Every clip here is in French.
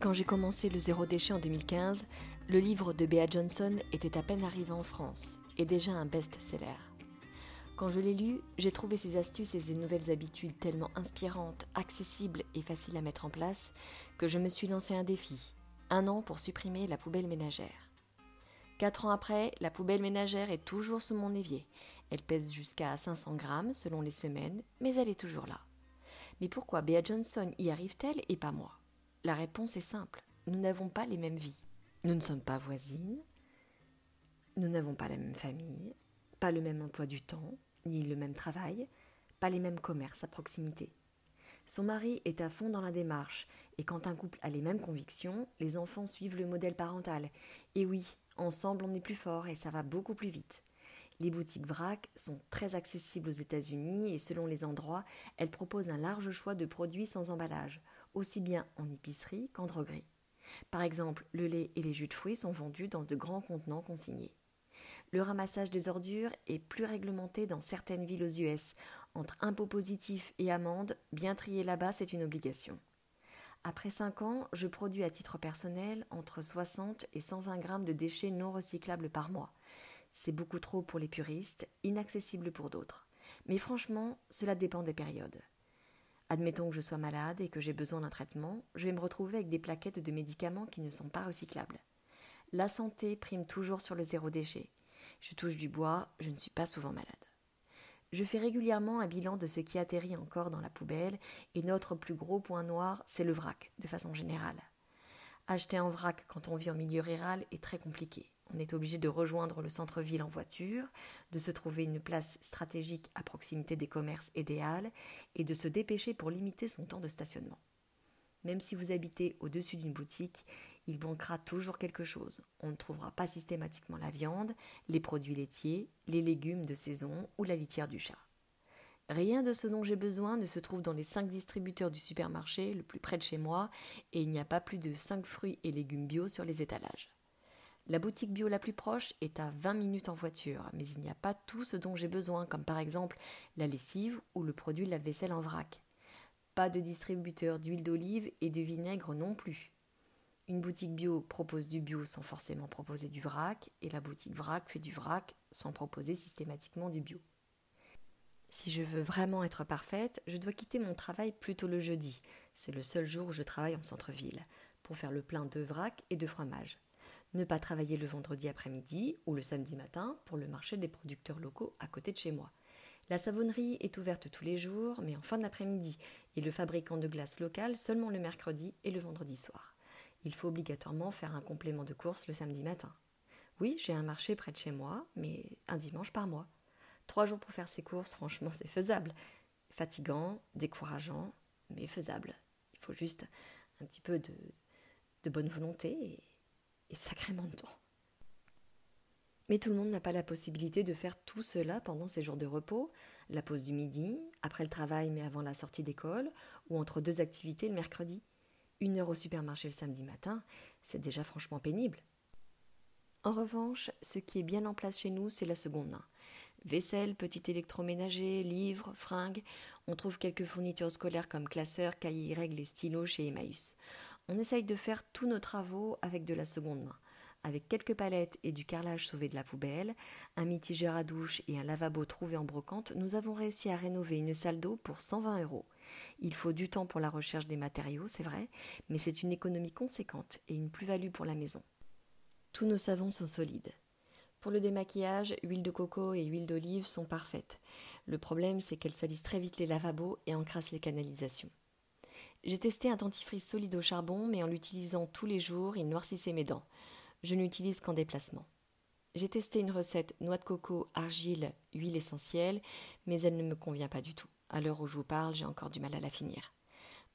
Quand j'ai commencé le zéro déchet en 2015, le livre de Bea Johnson était à peine arrivé en France et déjà un best-seller. Quand je l'ai lu, j'ai trouvé ses astuces et ses nouvelles habitudes tellement inspirantes, accessibles et faciles à mettre en place que je me suis lancé un défi, un an pour supprimer la poubelle ménagère. Quatre ans après, la poubelle ménagère est toujours sous mon évier. Elle pèse jusqu'à 500 grammes selon les semaines, mais elle est toujours là. Mais pourquoi Bea Johnson y arrive-t-elle et pas moi? La réponse est simple. Nous n'avons pas les mêmes vies. Nous ne sommes pas voisines. Nous n'avons pas la même famille, pas le même emploi du temps, ni le même travail, pas les mêmes commerces à proximité. Son mari est à fond dans la démarche, et quand un couple a les mêmes convictions, les enfants suivent le modèle parental. Et oui, ensemble on est plus fort et ça va beaucoup plus vite. Les boutiques VRAC sont très accessibles aux États-Unis et selon les endroits, elles proposent un large choix de produits sans emballage, aussi bien en épicerie qu'en droguerie. Par exemple, le lait et les jus de fruits sont vendus dans de grands contenants consignés. Le ramassage des ordures est plus réglementé dans certaines villes aux US. Entre impôts positifs et amendes, bien trier là-bas, c'est une obligation. Après 5 ans, je produis à titre personnel entre 60 et 120 grammes de déchets non recyclables par mois. C'est beaucoup trop pour les puristes, inaccessible pour d'autres. Mais franchement, cela dépend des périodes. Admettons que je sois malade et que j'ai besoin d'un traitement, je vais me retrouver avec des plaquettes de médicaments qui ne sont pas recyclables. La santé prime toujours sur le zéro déchet. Je touche du bois, je ne suis pas souvent malade. Je fais régulièrement un bilan de ce qui atterrit encore dans la poubelle et notre plus gros point noir, c'est le vrac, de façon générale. Acheter un vrac quand on vit en milieu rural est très compliqué. On est obligé de rejoindre le centre-ville en voiture, de se trouver une place stratégique à proximité des commerces idéales et de se dépêcher pour limiter son temps de stationnement. Même si vous habitez au-dessus d'une boutique, il manquera toujours quelque chose. On ne trouvera pas systématiquement la viande, les produits laitiers, les légumes de saison ou la litière du chat. Rien de ce dont j'ai besoin ne se trouve dans les cinq distributeurs du supermarché le plus près de chez moi et il n'y a pas plus de cinq fruits et légumes bio sur les étalages. La boutique bio la plus proche est à 20 minutes en voiture, mais il n'y a pas tout ce dont j'ai besoin, comme par exemple la lessive ou le produit de la vaisselle en vrac. Pas de distributeur d'huile d'olive et de vinaigre non plus. Une boutique bio propose du bio sans forcément proposer du vrac, et la boutique vrac fait du vrac sans proposer systématiquement du bio. Si je veux vraiment être parfaite, je dois quitter mon travail plutôt le jeudi. C'est le seul jour où je travaille en centre-ville, pour faire le plein de vrac et de fromage ne pas travailler le vendredi après-midi ou le samedi matin pour le marché des producteurs locaux à côté de chez moi. La savonnerie est ouverte tous les jours, mais en fin d'après-midi, et le fabricant de glace local seulement le mercredi et le vendredi soir. Il faut obligatoirement faire un complément de course le samedi matin. Oui, j'ai un marché près de chez moi, mais un dimanche par mois. Trois jours pour faire ses courses, franchement, c'est faisable. Fatigant, décourageant, mais faisable. Il faut juste un petit peu de, bonne volonté et sacrément de temps. Mais tout le monde n'a pas la possibilité de faire tout cela pendant ses jours de repos, la pause du midi, après le travail mais avant la sortie d'école, ou entre deux activités le mercredi. Une heure au supermarché le samedi matin, c'est déjà franchement pénible. En revanche, ce qui est bien en place chez nous, c'est la seconde main. Vaisselle, petit électroménager, livres, fringues. On trouve quelques fournitures scolaires comme classeurs, cahiers, règles et stylos chez Emmaüs. On essaye de faire tous nos travaux avec de la seconde main. Avec quelques palettes et du carrelage sauvé de la poubelle, un mitigeur à douche et un lavabo trouvé en brocante, nous avons réussi à rénover une salle d'eau pour 120 euros. Il faut du temps pour la recherche des matériaux, c'est vrai, mais c'est une économie conséquente et une plus-value pour la maison. Tous nos savons sont solides. Pour le démaquillage, huile de coco et huile d'olive sont parfaites. Le problème, c'est qu'elles salissent très vite les lavabos et encrassent les canalisations. J'ai testé un dentifrice solide au charbon, mais en l'utilisant tous les jours, il noircissait mes dents. Je n'utilise qu'en déplacement. J'ai testé une recette noix de coco, argile, huile essentielle, mais elle ne me convient pas du tout. À l'heure où je vous parle, j'ai encore du mal à la finir.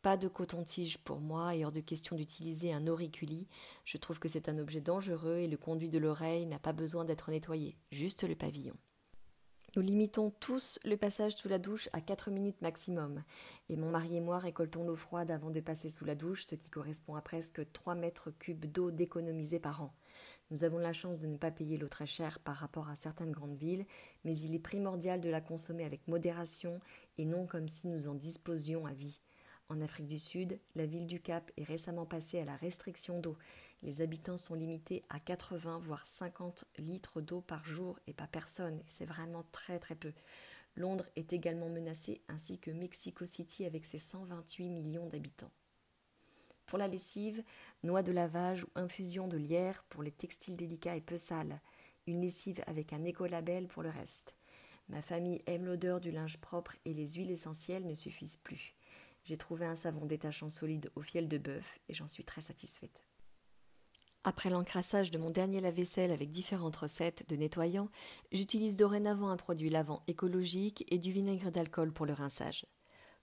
Pas de coton-tige pour moi et hors de question d'utiliser un auriculi. Je trouve que c'est un objet dangereux et le conduit de l'oreille n'a pas besoin d'être nettoyé, juste le pavillon. Nous limitons tous le passage sous la douche à 4 minutes maximum, et mon mari et moi récoltons l'eau froide avant de passer sous la douche, ce qui correspond à presque 3 mètres cubes d'eau d'économiser par an. Nous avons la chance de ne pas payer l'eau très chère par rapport à certaines grandes villes, mais il est primordial de la consommer avec modération et non comme si nous en disposions à vie. En Afrique du Sud, la ville du Cap est récemment passée à la restriction d'eau. Les habitants sont limités à 80 voire 50 litres d'eau par jour et pas personne, c'est vraiment très très peu. Londres est également menacée ainsi que Mexico City avec ses 128 millions d'habitants. Pour la lessive, noix de lavage ou infusion de lierre pour les textiles délicats et peu sales. Une lessive avec un écolabel pour le reste. Ma famille aime l'odeur du linge propre et les huiles essentielles ne suffisent plus. J'ai trouvé un savon détachant solide au fiel de bœuf et j'en suis très satisfaite. Après l'encrassage de mon dernier lave-vaisselle avec différentes recettes de nettoyants, j'utilise dorénavant un produit lavant écologique et du vinaigre d'alcool pour le rinçage.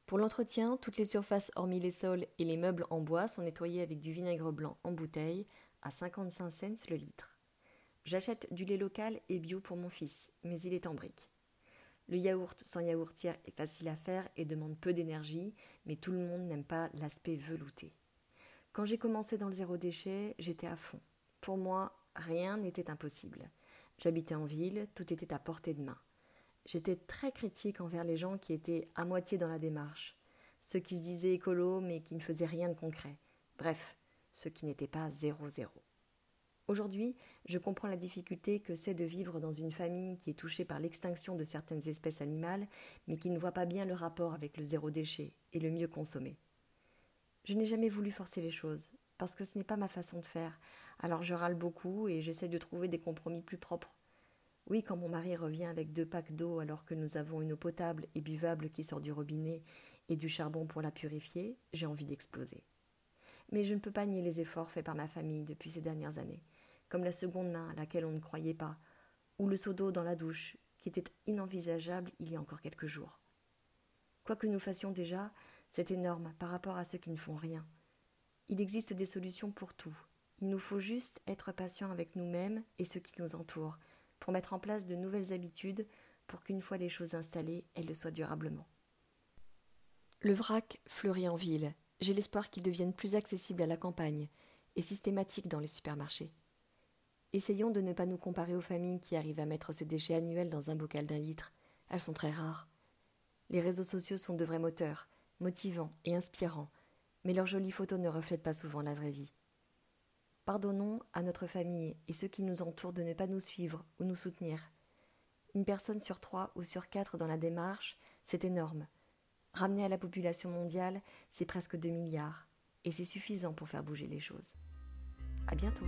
Pour l'entretien, toutes les surfaces hormis les sols et les meubles en bois sont nettoyés avec du vinaigre blanc en bouteille à 55 cents le litre. J'achète du lait local et bio pour mon fils, mais il est en brique. Le yaourt sans yaourtière est facile à faire et demande peu d'énergie, mais tout le monde n'aime pas l'aspect velouté. Quand j'ai commencé dans le zéro déchet, j'étais à fond. Pour moi, rien n'était impossible. J'habitais en ville, tout était à portée de main. J'étais très critique envers les gens qui étaient à moitié dans la démarche, ceux qui se disaient écolos mais qui ne faisaient rien de concret. Bref, ceux qui n'étaient pas zéro zéro. Aujourd'hui, je comprends la difficulté que c'est de vivre dans une famille qui est touchée par l'extinction de certaines espèces animales, mais qui ne voit pas bien le rapport avec le zéro déchet et le mieux consommer. Je n'ai jamais voulu forcer les choses, parce que ce n'est pas ma façon de faire, alors je râle beaucoup et j'essaie de trouver des compromis plus propres. Oui, quand mon mari revient avec deux packs d'eau alors que nous avons une eau potable et buvable qui sort du robinet et du charbon pour la purifier, j'ai envie d'exploser. Mais je ne peux pas nier les efforts faits par ma famille depuis ces dernières années comme la seconde main à laquelle on ne croyait pas, ou le seau d'eau dans la douche, qui était inenvisageable il y a encore quelques jours. Quoi que nous fassions déjà, c'est énorme par rapport à ceux qui ne font rien. Il existe des solutions pour tout. Il nous faut juste être patient avec nous-mêmes et ceux qui nous entourent, pour mettre en place de nouvelles habitudes, pour qu'une fois les choses installées, elles le soient durablement. Le vrac fleurit en ville. J'ai l'espoir qu'il devienne plus accessible à la campagne et systématique dans les supermarchés. Essayons de ne pas nous comparer aux familles qui arrivent à mettre ces déchets annuels dans un bocal d'un litre. Elles sont très rares. Les réseaux sociaux sont de vrais moteurs, motivants et inspirants, mais leurs jolies photos ne reflètent pas souvent la vraie vie. Pardonnons à notre famille et ceux qui nous entourent de ne pas nous suivre ou nous soutenir. Une personne sur trois ou sur quatre dans la démarche, c'est énorme. Ramené à la population mondiale, c'est presque 2 milliards, et c'est suffisant pour faire bouger les choses. À bientôt!